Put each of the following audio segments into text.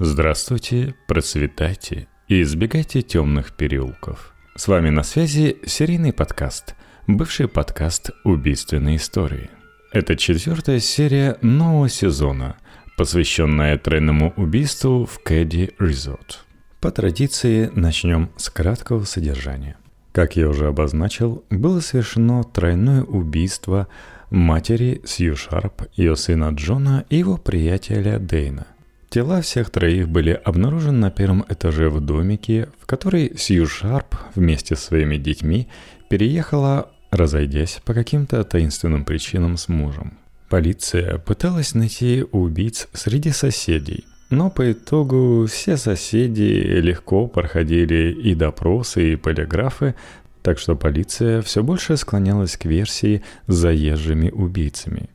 Здравствуйте, процветайте и избегайте темных переулков. С вами на связи серийный подкаст, бывший подкаст «Убийственные истории». Это четвертая серия нового сезона, посвященная тройному убийству в Кэдди Резорт. По традиции начнем с краткого содержания. Как я уже обозначил, было совершено тройное убийство матери Сью Шарп, ее сына Джона и его приятеля Дейна. Тела всех троих были обнаружены на первом этаже в домике, в который Сью Шарп вместе с своими детьми переехала, разойдясь по каким-то таинственным причинам с мужем. Полиция пыталась найти убийц среди соседей, но по итогу все соседи легко проходили и допросы, и полиграфы, так что полиция все больше склонялась к версии с заезжими убийцами.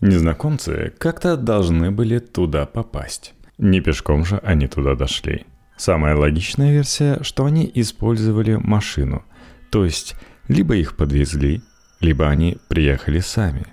Незнакомцы как-то должны были туда попасть. Не пешком же они туда дошли. Самая логичная версия, что они использовали машину, то есть либо их подвезли, либо они приехали сами.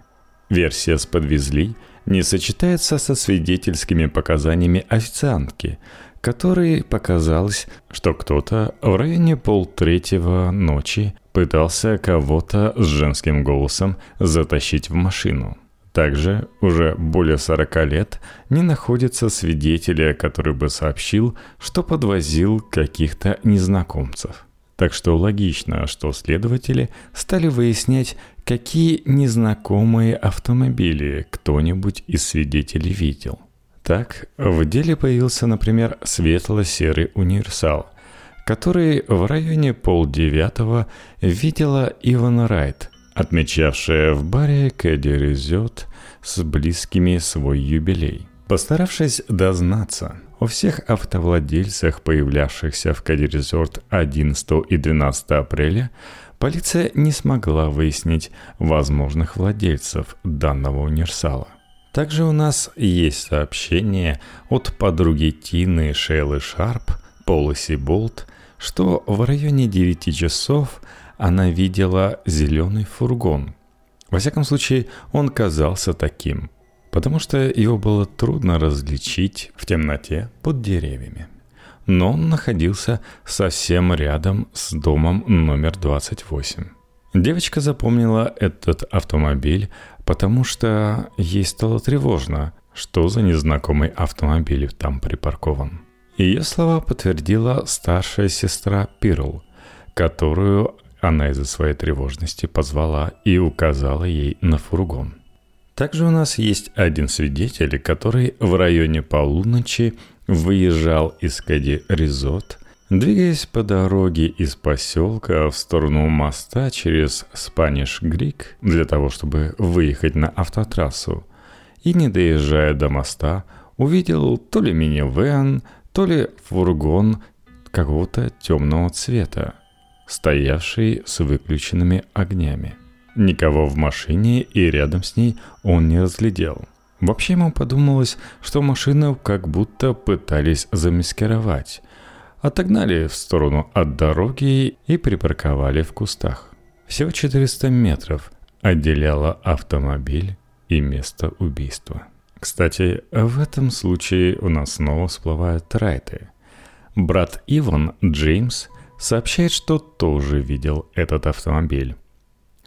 Версия с «подвезли» не сочетается со свидетельскими показаниями официантки, которой показалось, что кто-то в районе полтретьего ночи пытался кого-то с женским голосом затащить в машину. Также уже более 40 лет не находится свидетеля, который бы сообщил, что подвозил каких-то незнакомцев. Так что логично, что следователи стали выяснять, какие незнакомые автомобили кто-нибудь из свидетелей видел. Так, в деле появился, например, светло-серый универсал, который в районе полдевятого видела Иван Райт – отмечавшая в баре Кэдди Резет с близкими свой юбилей. Постаравшись дознаться о всех автовладельцах, появлявшихся в Кэдди Резорт 11 и 12 апреля, полиция не смогла выяснить возможных владельцев данного универсала. Также у нас есть сообщение от подруги Тины Шейлы Шарп, Полоси Болт, что в районе 9 часов – она видела зеленый фургон. Во всяком случае, он казался таким, потому что его было трудно различить в темноте под деревьями. Но он находился совсем рядом с домом номер 28. Девочка запомнила этот автомобиль, потому что ей стало тревожно, что за незнакомый автомобиль там припаркован. Ее слова подтвердила старшая сестра Пирл, которую она из-за своей тревожности позвала и указала ей на фургон. Также у нас есть один свидетель, который в районе полуночи выезжал из Кади Резот, двигаясь по дороге из поселка в сторону моста через Спаниш Грик для того, чтобы выехать на автотрассу. И не доезжая до моста, увидел то ли минивэн, то ли фургон какого-то темного цвета стоявший с выключенными огнями. Никого в машине и рядом с ней он не разглядел. Вообще ему подумалось, что машину как будто пытались замаскировать. Отогнали в сторону от дороги и припарковали в кустах. Всего 400 метров отделяло автомобиль и место убийства. Кстати, в этом случае у нас снова всплывают райты. Брат Иван, Джеймс – сообщает, что тоже видел этот автомобиль.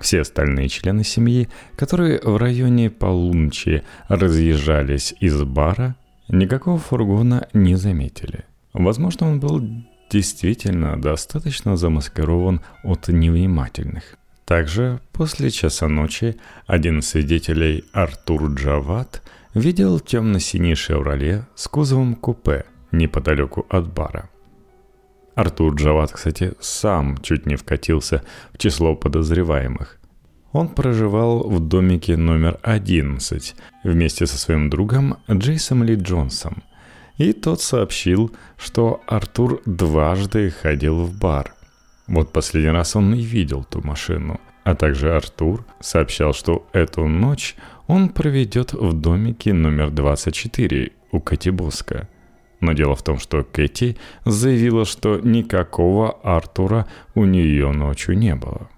Все остальные члены семьи, которые в районе полуночи разъезжались из бара, никакого фургона не заметили. Возможно, он был действительно достаточно замаскирован от невнимательных. Также после часа ночи один из свидетелей Артур Джават видел темно-синий «Шевроле» с кузовом купе неподалеку от бара. Артур Джават, кстати, сам чуть не вкатился в число подозреваемых. Он проживал в домике номер 11 вместе со своим другом Джейсом Ли Джонсом. И тот сообщил, что Артур дважды ходил в бар. Вот последний раз он и видел ту машину. А также Артур сообщал, что эту ночь он проведет в домике номер 24 у Катибоска – но дело в том, что Кэти заявила, что никакого Артура у нее ночью не было.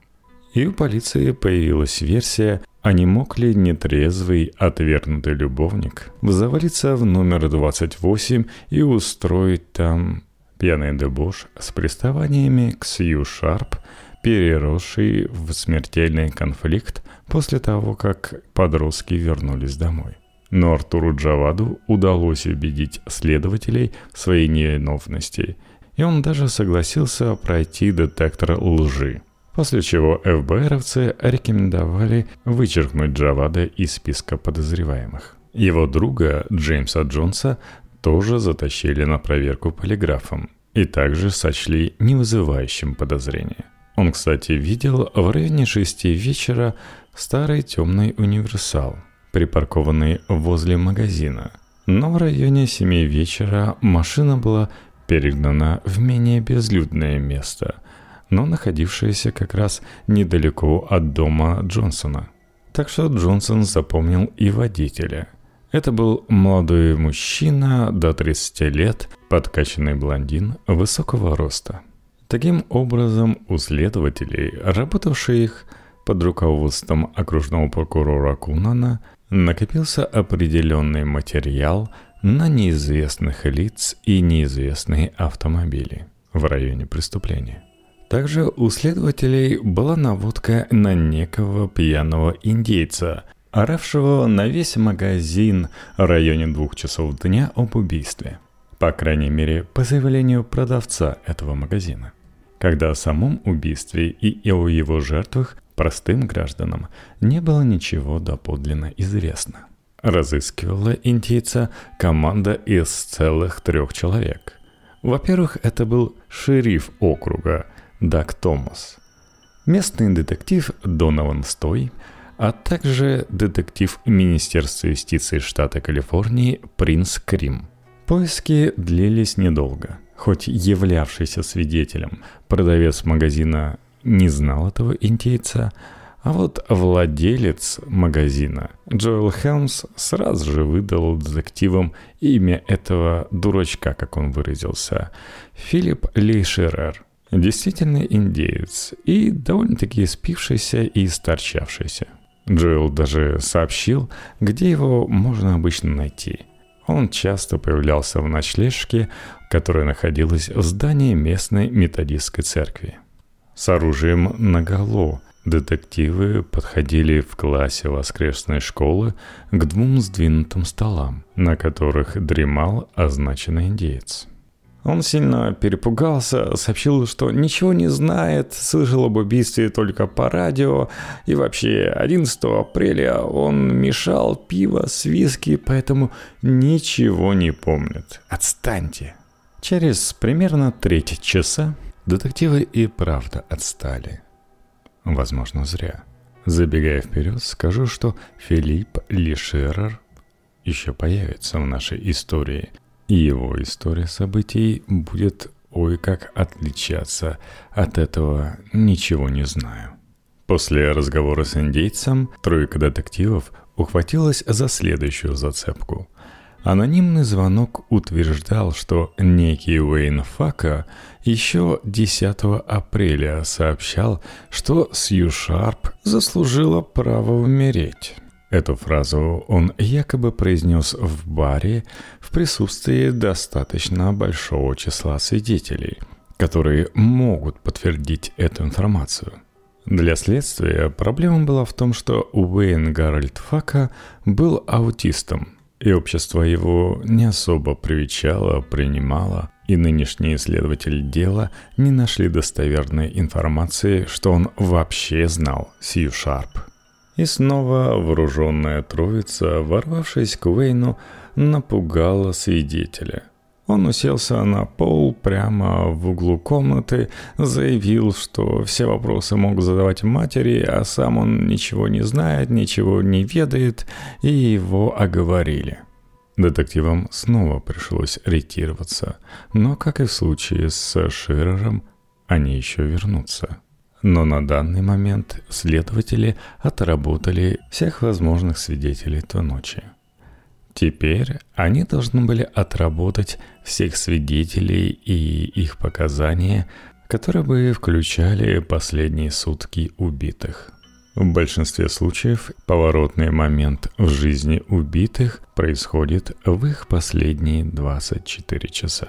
И у полиции появилась версия А не мог ли нетрезвый, отвергнутый любовник завалиться в номер 28 и устроить там пьяный дебош с приставаниями к Сью Шарп, переросший в смертельный конфликт после того, как подростки вернулись домой? Но Артуру Джаваду удалось убедить следователей в своей невиновности, и он даже согласился пройти детектор лжи – После чего ФБРовцы рекомендовали вычеркнуть Джавада из списка подозреваемых. Его друга Джеймса Джонса тоже затащили на проверку полиграфом и также сочли не вызывающим подозрения. Он, кстати, видел в районе шести вечера старый темный универсал, припаркованный возле магазина. Но в районе семи вечера машина была перегнана в менее безлюдное место – но находившаяся как раз недалеко от дома Джонсона. Так что Джонсон запомнил и водителя. Это был молодой мужчина до 30 лет, подкачанный блондин высокого роста. Таким образом, у следователей, работавших под руководством окружного прокурора Кунана, накопился определенный материал на неизвестных лиц и неизвестные автомобили в районе преступления. Также у следователей была наводка на некого пьяного индейца, оравшего на весь магазин в районе двух часов дня об убийстве. По крайней мере, по заявлению продавца этого магазина. Когда о самом убийстве и о его жертвах простым гражданам не было ничего доподлинно известно. Разыскивала индейца команда из целых трех человек. Во-первых, это был шериф округа – Даг Томас, местный детектив Донован Стой, а также детектив Министерства юстиции штата Калифорнии Принц Крим. Поиски длились недолго. Хоть являвшийся свидетелем, продавец магазина не знал этого индейца, а вот владелец магазина Джоэл Хелмс сразу же выдал детективам имя этого дурачка, как он выразился, Филипп Ли Шерер – Действительно индеец и довольно-таки спившийся и старчавшийся. Джоэл даже сообщил, где его можно обычно найти. Он часто появлялся в ночлежке, которая находилась в здании местной методистской церкви. С оружием наголо детективы подходили в классе воскресной школы к двум сдвинутым столам, на которых дремал означенный индеец. Он сильно перепугался, сообщил, что ничего не знает, слышал об убийстве только по радио, и вообще 11 апреля он мешал пиво с виски, поэтому ничего не помнит. Отстаньте. Через примерно треть часа детективы и правда отстали. Возможно, зря. Забегая вперед, скажу, что Филипп Лишерер еще появится в нашей истории – и его история событий будет ой как отличаться от этого «ничего не знаю». После разговора с индейцем тройка детективов ухватилась за следующую зацепку. Анонимный звонок утверждал, что некий Уэйн Фака еще 10 апреля сообщал, что Сью Шарп заслужила право умереть. Эту фразу он якобы произнес в баре в присутствии достаточно большого числа свидетелей, которые могут подтвердить эту информацию. Для следствия проблема была в том, что Уэйн Гарольд Фака был аутистом, и общество его не особо привечало, принимало, и нынешние исследователи дела не нашли достоверной информации, что он вообще знал Сью Шарп – и снова вооруженная троица, ворвавшись к Уэйну, напугала свидетеля. Он уселся на пол прямо в углу комнаты, заявил, что все вопросы мог задавать матери, а сам он ничего не знает, ничего не ведает, и его оговорили. Детективам снова пришлось ретироваться, но, как и в случае с Ширером, они еще вернутся. Но на данный момент следователи отработали всех возможных свидетелей той ночи. Теперь они должны были отработать всех свидетелей и их показания, которые бы включали последние сутки убитых. В большинстве случаев поворотный момент в жизни убитых происходит в их последние 24 часа.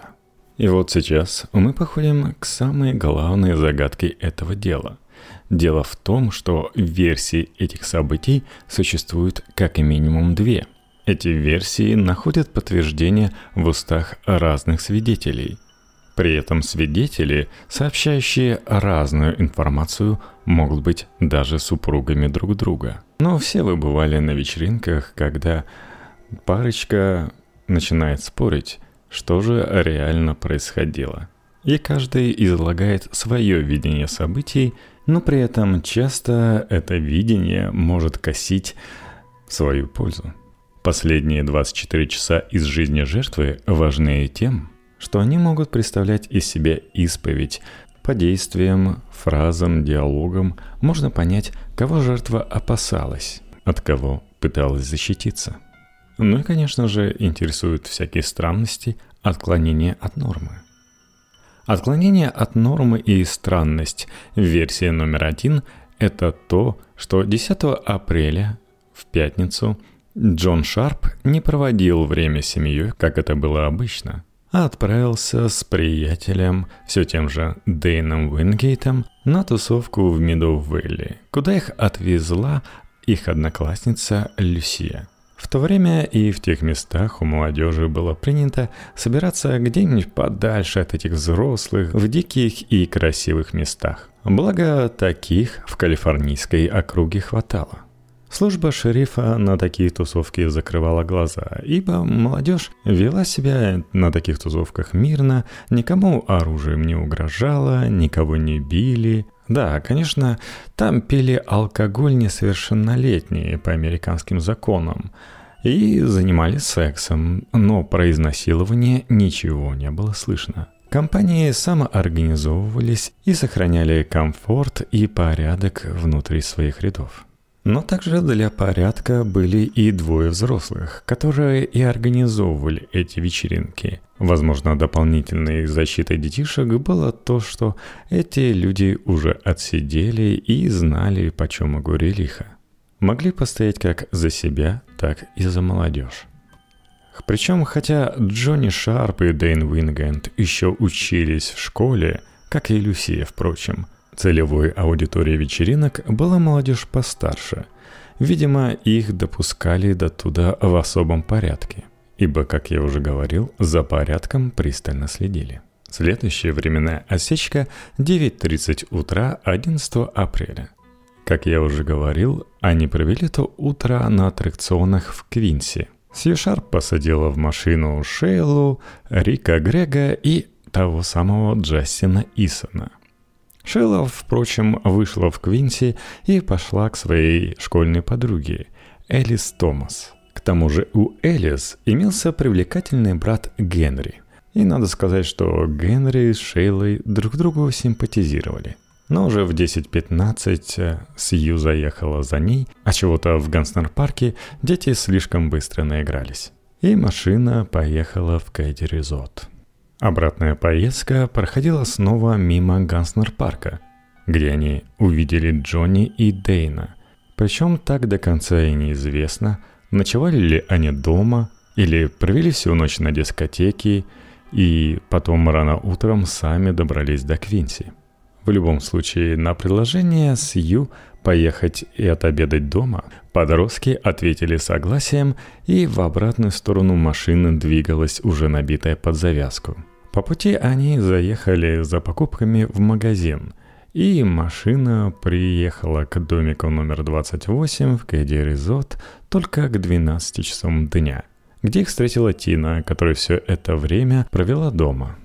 И вот сейчас мы походим к самой главной загадке этого дела. Дело в том, что версий этих событий существует как минимум две. Эти версии находят подтверждение в устах разных свидетелей – при этом свидетели, сообщающие разную информацию, могут быть даже супругами друг друга. Но все вы бывали на вечеринках, когда парочка начинает спорить, что же реально происходило. И каждый излагает свое видение событий, но при этом часто это видение может косить в свою пользу. Последние 24 часа из жизни жертвы важнее тем, что они могут представлять из себя исповедь. По действиям, фразам, диалогам можно понять, кого жертва опасалась, от кого пыталась защититься. Ну и, конечно же, интересуют всякие странности, отклонения от нормы. Отклонение от нормы и странность, версия номер один – это то, что 10 апреля, в пятницу, Джон Шарп не проводил время с семьей, как это было обычно – а отправился с приятелем, все тем же Дэйном Уингейтом, на тусовку в Медоу-Вэлли, куда их отвезла их одноклассница Люсия. В то время и в тех местах у молодежи было принято собираться где-нибудь подальше от этих взрослых, в диких и красивых местах. Благо, таких в калифорнийской округе хватало. Служба шерифа на такие тусовки закрывала глаза, ибо молодежь вела себя на таких тусовках мирно, никому оружием не угрожала, никого не били. Да, конечно, там пили алкоголь несовершеннолетние по американским законам и занимались сексом, но про изнасилование ничего не было слышно. Компании самоорганизовывались и сохраняли комфорт и порядок внутри своих рядов. Но также для порядка были и двое взрослых, которые и организовывали эти вечеринки. Возможно, дополнительной защитой детишек было то, что эти люди уже отсидели и знали, почем фунт лиха. Могли постоять как за себя, так и за молодежь. Причем, хотя Джонни Шарп и Дэйн Уингейт еще учились в школе, как и Люсия, впрочем – Целевой аудиторией вечеринок была молодежь постарше. Видимо, их допускали до туда в особом порядке, ибо, как я уже говорил, за порядком пристально следили. Следующая временная осечка – 9.30 утра 11 апреля. Как я уже говорил, они провели то утро на аттракционах в Квинси. Сью Шарп посадила в машину Шейлу, Рика Грега и того самого Джастина Исона – Шелла, впрочем, вышла в Квинси и пошла к своей школьной подруге, Элис Томас. К тому же у Элис имелся привлекательный брат Генри. И надо сказать, что Генри с Шейлой друг другу симпатизировали. Но уже в 10.15 э, Сью заехала за ней, а чего-то в Ганснер-парке дети слишком быстро наигрались. И машина поехала в Кэдди Резот. Обратная поездка проходила снова мимо Ганснер-парка, где они увидели Джонни и Дейна. Причем так до конца и неизвестно, ночевали ли они дома или провели всю ночь на дискотеке и потом рано утром сами добрались до Квинси. В любом случае, на предложение Сью поехать и отобедать дома, подростки ответили согласием, и в обратную сторону машина двигалась уже набитая под завязку. По пути они заехали за покупками в магазин, и машина приехала к домику номер 28 в Кэдди Резот только к 12 часам дня, где их встретила Тина, которая все это время провела дома –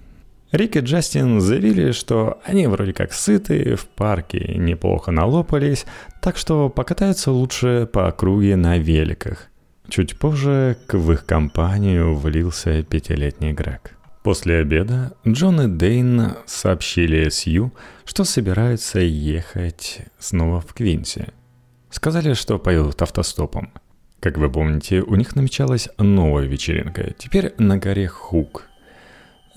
Рик и Джастин заявили, что они вроде как сыты, в парке неплохо налопались, так что покатаются лучше по округе на великах. Чуть позже в их компанию влился пятилетний Грег. После обеда Джон и Дейн сообщили Сью, что собираются ехать снова в Квинси. Сказали, что поедут автостопом. Как вы помните, у них намечалась новая вечеринка, теперь на горе Хук –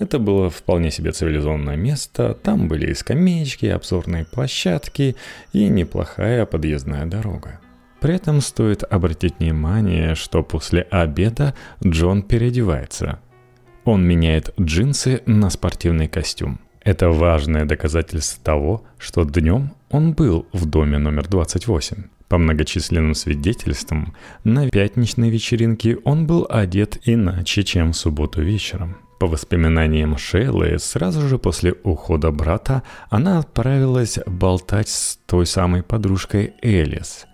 Это было вполне себе цивилизованное место, там были и скамеечки, и обзорные площадки, и неплохая подъездная дорога. При этом стоит обратить внимание, что после обеда Джон переодевается. Он меняет джинсы на спортивный костюм. Это важное доказательство того, что днем он был в доме номер 28. По многочисленным свидетельствам, на пятничной вечеринке он был одет иначе, чем в субботу вечером. По воспоминаниям Шейлы, сразу же после ухода брата она отправилась болтать с той самой подружкой Элис.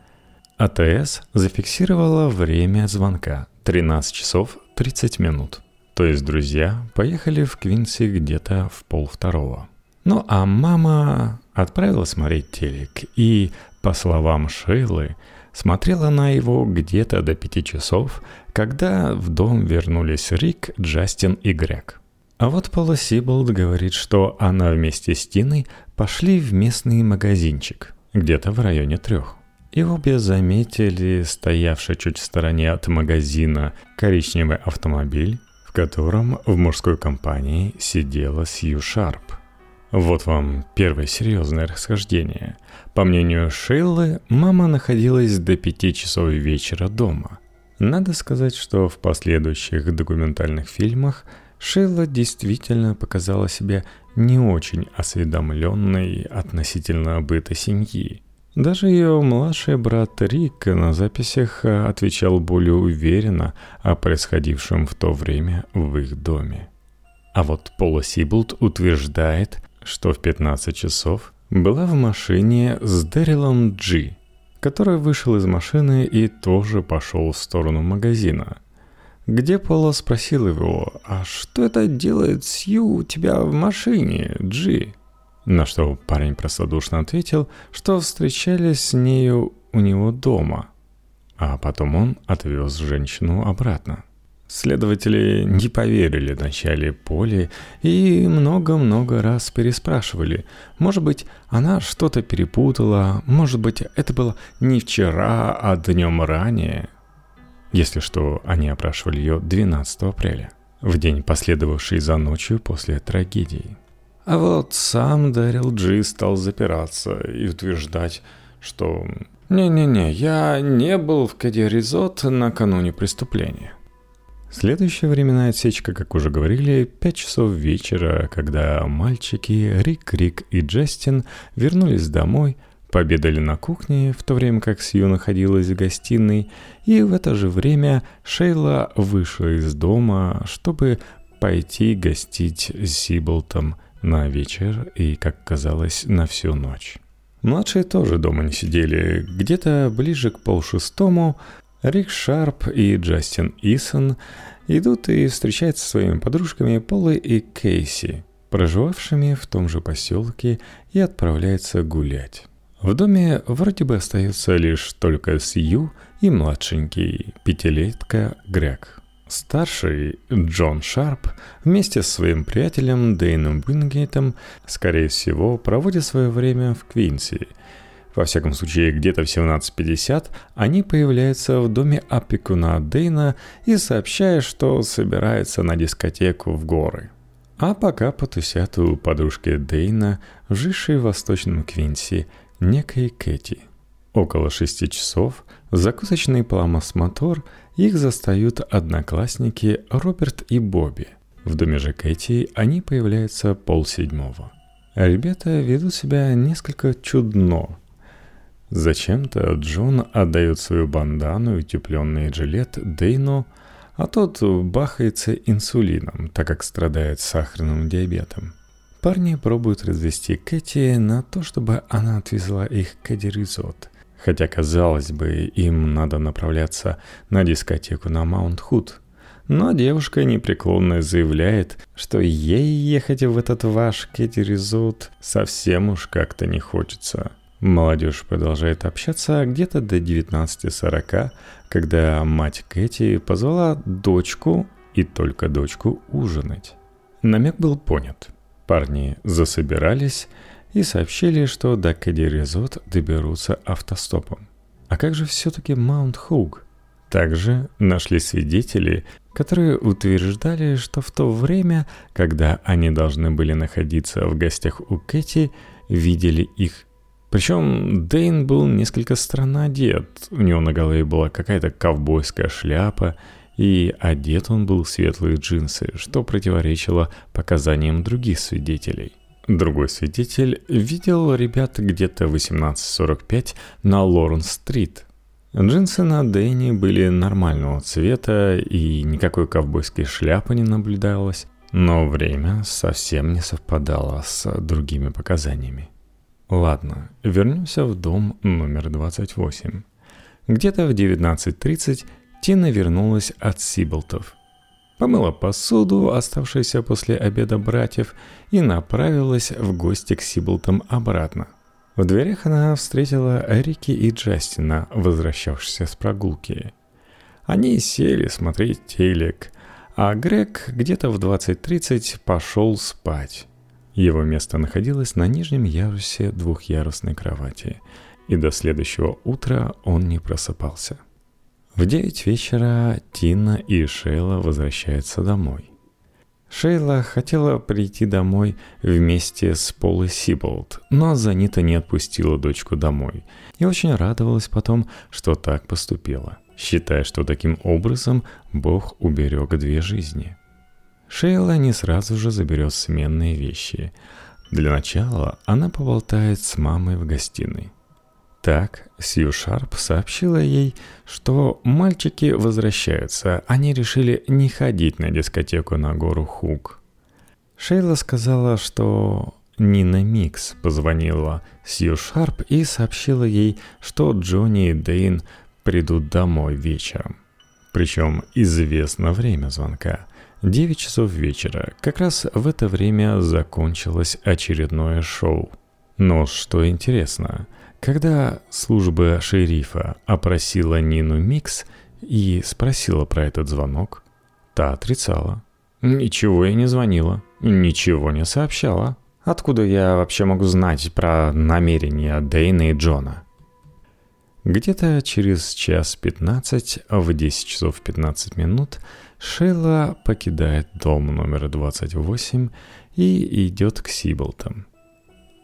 АТС зафиксировала время звонка – 13 часов 30 минут. То есть друзья поехали в Квинси где-то в полвторого. Ну а мама отправилась смотреть телек и, по словам Шейлы, смотрела на его где-то до пяти часов, когда в дом вернулись Рик, Джастин и Грег. А вот Пола Сиболд говорит, что она вместе с Тиной пошли в местный магазинчик, где-то в районе трех. И обе заметили стоявший чуть в стороне от магазина коричневый автомобиль, в котором в мужской компании сидела Сью Шарп – вот вам первое серьезное расхождение. По мнению Шейлы, мама находилась до пяти часов вечера дома. Надо сказать, что в последующих документальных фильмах Шейла действительно показала себя не очень осведомленной относительно быта семьи. Даже ее младший брат Рик на записях отвечал более уверенно о происходившем в то время в их доме. А вот Пола Сиблд утверждает, что в 15 часов была в машине с Дэрилом Джи, который вышел из машины и тоже пошел в сторону магазина. Где Пола спросил его, «А что это делает Сью у тебя в машине, Джи?» На что парень простодушно ответил, что встречались с нею у него дома. А потом он отвез женщину обратно. Следователи не поверили начале Поли и много-много раз переспрашивали. Может быть, она что-то перепутала, может быть, это было не вчера, а днем ранее. Если что, они опрашивали ее 12 апреля, в день, последовавший за ночью после трагедии. А вот сам Дэрил Джи стал запираться и утверждать, что «Не-не-не, я не был в Кадиризот накануне преступления». Следующая временная отсечка, как уже говорили, 5 часов вечера, когда мальчики Рик, Рик и Джастин вернулись домой, пообедали на кухне, в то время как Сью находилась в гостиной, и в это же время Шейла вышла из дома, чтобы пойти гостить с Сиблтом на вечер и, как казалось, на всю ночь. Младшие тоже дома не сидели. Где-то ближе к полшестому Рик Шарп и Джастин Исон идут и встречаются со своими подружками Полой и Кейси, проживавшими в том же поселке, и отправляются гулять. В доме вроде бы остается лишь только Сью и младшенький, пятилетка Грег. Старший, Джон Шарп, вместе с своим приятелем Дэйном Уингейтом, скорее всего, проводит свое время в Квинси – во всяком случае, где-то в 17.50 они появляются в доме опекуна Дейна и сообщают, что собираются на дискотеку в горы. А пока потусят у подружки Дейна, жившей в Восточном Квинси, некой Кэти. Около шести часов закусочный Паламас-Мотор их застают одноклассники Роберт и Бобби. В доме же Кэти они появляются полседьмого. Ребята ведут себя несколько чудно, Зачем-то Джон отдает свою бандану и утепленный жилет Дейну, а тот бахается инсулином, так как страдает сахарным диабетом. Парни пробуют развести Кэти на то, чтобы она отвезла их к Эдиризот. Хотя, казалось бы, им надо направляться на дискотеку на Маунт-Худ. Но девушка непреклонно заявляет, что ей ехать в этот ваш Кэти-резорт совсем уж как-то не хочется – Молодежь продолжает общаться где-то до 19.40, когда мать Кэти позвала дочку и только дочку ужинать. Намек был понят. Парни засобирались и сообщили, что до Кэдди Резот доберутся автостопом. А как же все-таки Маунт Хоук? Также нашли свидетели, которые утверждали, что в то время, когда они должны были находиться в гостях у Кэти, видели их. Причем Дэйн был несколько странно одет. У него на голове была какая-то ковбойская шляпа, и одет он был в светлые джинсы, что противоречило показаниям других свидетелей. Другой свидетель видел ребят где-то 18.45 на Лоренс-стрит – Джинсы на Дэнни были нормального цвета и никакой ковбойской шляпы не наблюдалось, но время совсем не совпадало с другими показаниями. Ладно, вернемся в дом номер 28. Где-то в 19.30 Тина вернулась от Сиблтов. Помыла посуду, оставшуюся после обеда братьев, и направилась в гости к Сиблтам обратно – в дверях она встретила Эрики и Джастина, возвращавшихся с прогулки. Они сели смотреть телек, а Грег где-то в 20.30 пошел спать. Его место находилось на нижнем ярусе двухъярусной кровати, и до следующего утра он не просыпался. В девять вечера Тина и Шейла возвращаются домой. Шейла хотела прийти домой вместе с Полой Сиболт, но Занита не отпустила дочку домой и очень радовалась потом, что так поступила, считая, что таким образом Бог уберег две жизни. Шейла не сразу же заберет сменные вещи. Для начала она поболтает с мамой в гостиной. Так, Сью Шарп сообщила ей, что мальчики возвращаются, они решили не ходить на дискотеку на гору Хук. Шейла сказала, что Нина Микс позвонила Сью Шарп и сообщила ей, что Джонни и Дейн придут домой вечером. Причем известно время звонка. 9 часов вечера. Как раз в это время закончилось очередное шоу. Но что интересно – когда служба шерифа опросила Нину Микс и спросила про этот звонок, та отрицала. «Ничего я не звонила, ничего не сообщала. Откуда я вообще могу знать про намерения Дэйна и Джона?» Где-то через час пятнадцать, в 10 часов 15 минут, Шейла покидает дом номер 28 и идет к Сиблтам.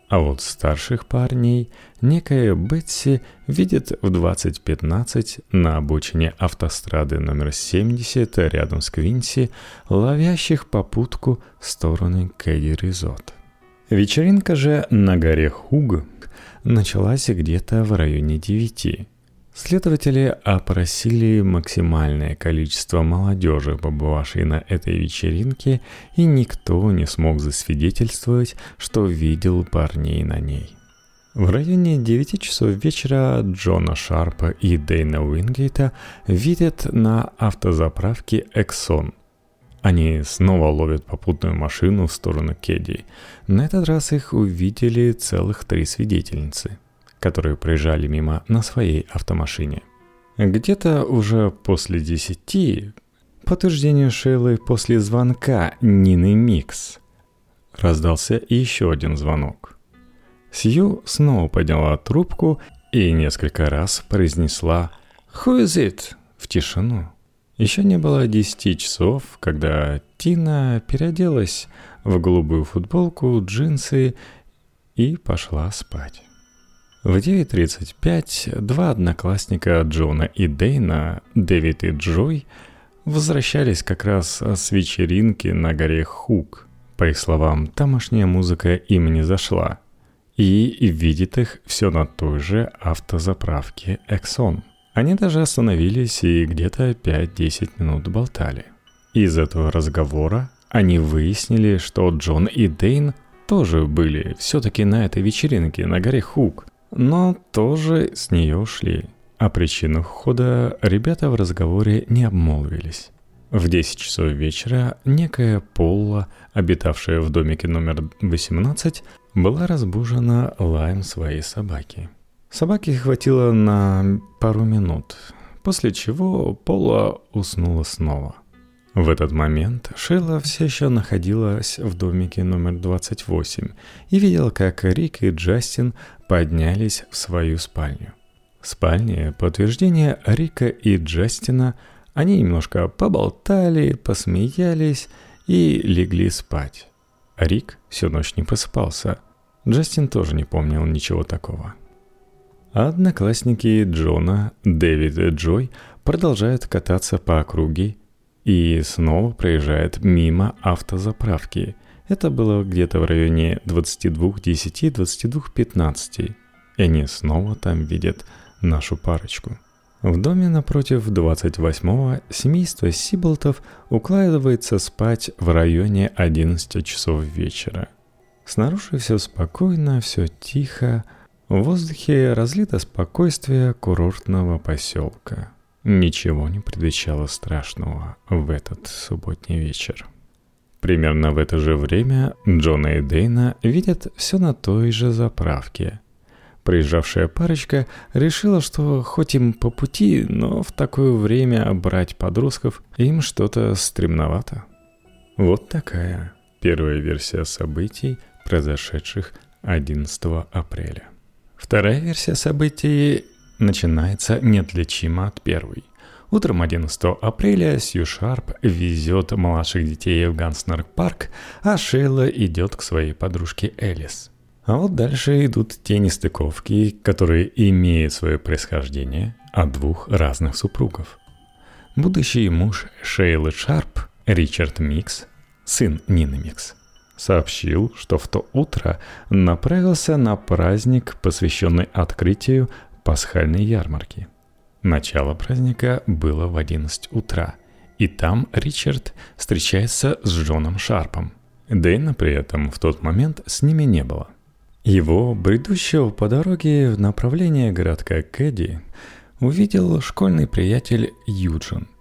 А вот старших парней некая Бетси видит в 20.15 на обочине автострады номер 70 рядом с Квинси, ловящих попутку в стороны Кэдди Резот. Вечеринка же на горе Хуг началась где-то в районе 9. Следователи опросили максимальное количество молодежи, побывавшей на этой вечеринке, и никто не смог засвидетельствовать, что видел парней на ней. В районе 9 часов вечера Джона Шарпа и Дэйна Уингейта видят на автозаправке Exxon. Они снова ловят попутную машину в сторону Кеди. На этот раз их увидели целых три свидетельницы – которые проезжали мимо на своей автомашине. Где-то уже после десяти, по утверждению Шейлы после звонка Нины Микс, раздался еще один звонок. Сью снова подняла трубку и несколько раз произнесла «Who is it?» в тишину. Еще не было десяти часов, когда Тина переоделась в голубую футболку, джинсы и пошла спать. В 9.35 два одноклассника Джона и Дейна, Дэвид и Джой, возвращались как раз с вечеринки на горе Хук. По их словам, тамошняя музыка им не зашла. И видит их все на той же автозаправке Exxon. Они даже остановились и где-то 5-10 минут болтали. Из этого разговора они выяснили, что Джон и Дейн тоже были все-таки на этой вечеринке на горе Хук – но тоже с нее ушли. О причинах ухода ребята в разговоре не обмолвились. В 10 часов вечера некая Полла, обитавшая в домике номер 18, была разбужена лаем своей собаки. Собаки хватило на пару минут, после чего Пола уснула снова – в этот момент Шейла все еще находилась в домике номер 28 и видела, как Рик и Джастин поднялись в свою спальню. В спальне, по утверждению Рика и Джастина, они немножко поболтали, посмеялись и легли спать. Рик всю ночь не просыпался. Джастин тоже не помнил ничего такого. Одноклассники Джона, Дэвид и Джой продолжают кататься по округе и снова проезжают мимо автозаправки. Это было где-то в районе 22.10-22.15. И они снова там видят нашу парочку. В доме напротив 28-го семейство Сиблтов укладывается спать в районе 11 часов вечера. Снаружи все спокойно, все тихо, в воздухе разлито спокойствие курортного поселка. Ничего не предвещало страшного в этот субботний вечер. Примерно в это же время Джона и Дейна видят все на той же заправке. Приезжавшая парочка решила, что хоть им по пути, но в такое время брать подростков им что-то стремновато. Вот такая первая версия событий, произошедших 11 апреля. Вторая версия событий начинается неотличимо от первой. Утром 11 апреля Сью Шарп везет младших детей в Ганснер-парк, а Шейла идет к своей подружке Элис. А вот дальше идут те нестыковки, которые имеют свое происхождение от двух разных супругов. Будущий муж Шейлы Шарп, Ричард Микс, сын Нины Микс – сообщил, что в то утро направился на праздник, посвященный открытию пасхальной ярмарки. Начало праздника было в 11 утра, и там Ричард встречается с Джоном Шарпом. Дэйна при этом в тот момент с ними не было. Его, бредущего по дороге в направлении городка Кэдди, увидел школьный приятель Юджин –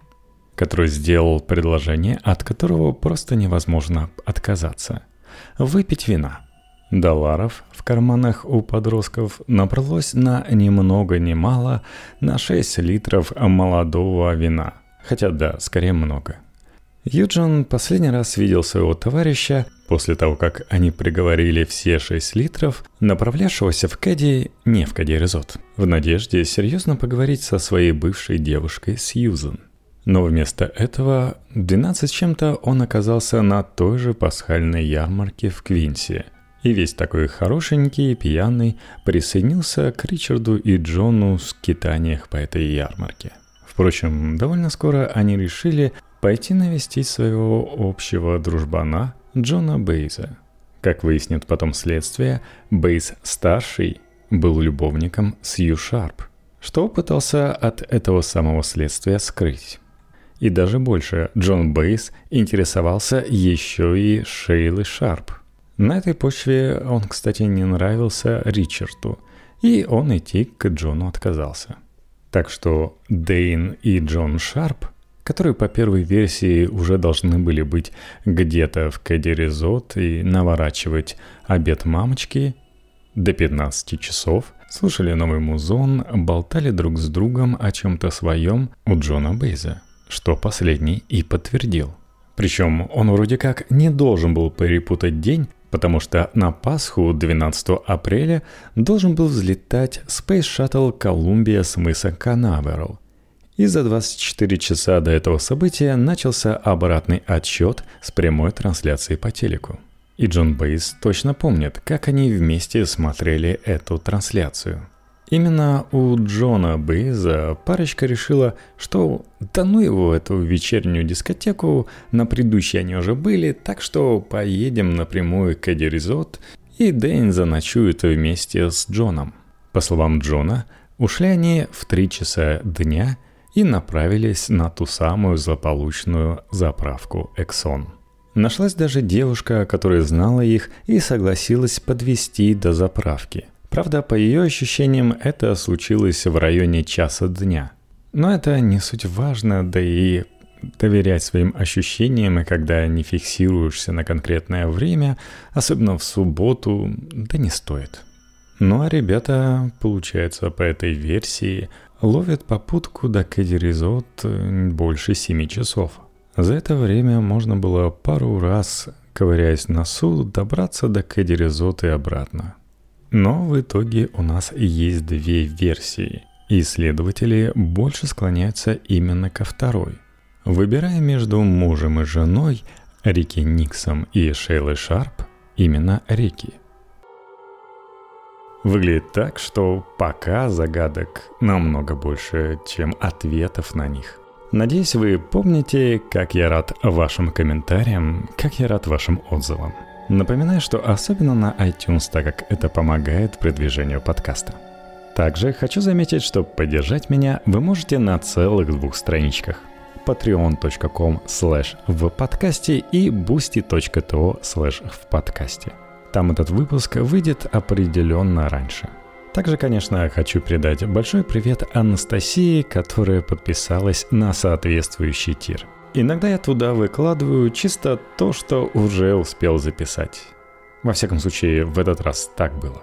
который сделал предложение, от которого просто невозможно отказаться. Выпить вина. Долларов в карманах у подростков набралось на ни много ни мало на 6 литров молодого вина. Хотя да, скорее много. Юджин последний раз видел своего товарища после того, как они приговорили все 6 литров, направлявшегося в Кэдди, не в Кэдди Резот, в надежде серьезно поговорить со своей бывшей девушкой Сьюзен. Но вместо этого 12 чем-то он оказался на той же пасхальной ярмарке в Квинсе. И весь такой хорошенький и пьяный присоединился к Ричарду и Джону в скитаниях по этой ярмарке. Впрочем, довольно скоро они решили пойти навестить своего общего дружбана Джона Бейза. Как выяснит потом следствие, Бейз-старший был любовником Сью Шарп, что пытался от этого самого следствия скрыть. И даже больше, Джон Бейс интересовался еще и Шейлой Шарп. На этой почве он, кстати, не нравился Ричарду, и он идти к Джону отказался. Так что Дейн и Джон Шарп, которые по первой версии уже должны были быть где-то в Кэдди Резот и наворачивать обед мамочки, до 15 часов слушали новый музон, болтали друг с другом о чем-то своем у Джона Бейза что последний и подтвердил. Причем он вроде как не должен был перепутать день, потому что на Пасху 12 апреля должен был взлетать Space Shuttle Columbia с мыса Канаверал. И за 24 часа до этого события начался обратный отсчет с прямой трансляцией по телеку. И Джон Бейс точно помнит, как они вместе смотрели эту трансляцию – Именно у Джона Бейза парочка решила, что да ну его эту вечернюю дискотеку, на предыдущей они уже были, так что поедем напрямую к Эдди Резот, и Дэйн заночует вместе с Джоном. По словам Джона, ушли они в три часа дня и направились на ту самую злополучную заправку Эксон. Нашлась даже девушка, которая знала их и согласилась подвести до заправки – Правда, по ее ощущениям, это случилось в районе часа дня. Но это не суть важно, да и доверять своим ощущениям, и когда не фиксируешься на конкретное время, особенно в субботу, да не стоит. Ну а ребята, получается, по этой версии, ловят попутку до Кэдди больше 7 часов. За это время можно было пару раз, ковыряясь на носу, добраться до Кэдди и обратно. Но в итоге у нас есть две версии. Исследователи больше склоняются именно ко второй. Выбирая между мужем и женой, Рики Никсом и Шейлой Шарп, именно Рики. Выглядит так, что пока загадок намного больше, чем ответов на них. Надеюсь, вы помните, как я рад вашим комментариям, как я рад вашим отзывам. Напоминаю, что особенно на iTunes, так как это помогает продвижению подкаста. Также хочу заметить, что поддержать меня вы можете на целых двух страничках patreon.com slash в подкасте и boosty.to slash в подкасте. Там этот выпуск выйдет определенно раньше. Также, конечно, хочу передать большой привет Анастасии, которая подписалась на соответствующий тир. Иногда я туда выкладываю чисто то, что уже успел записать. Во всяком случае, в этот раз так было.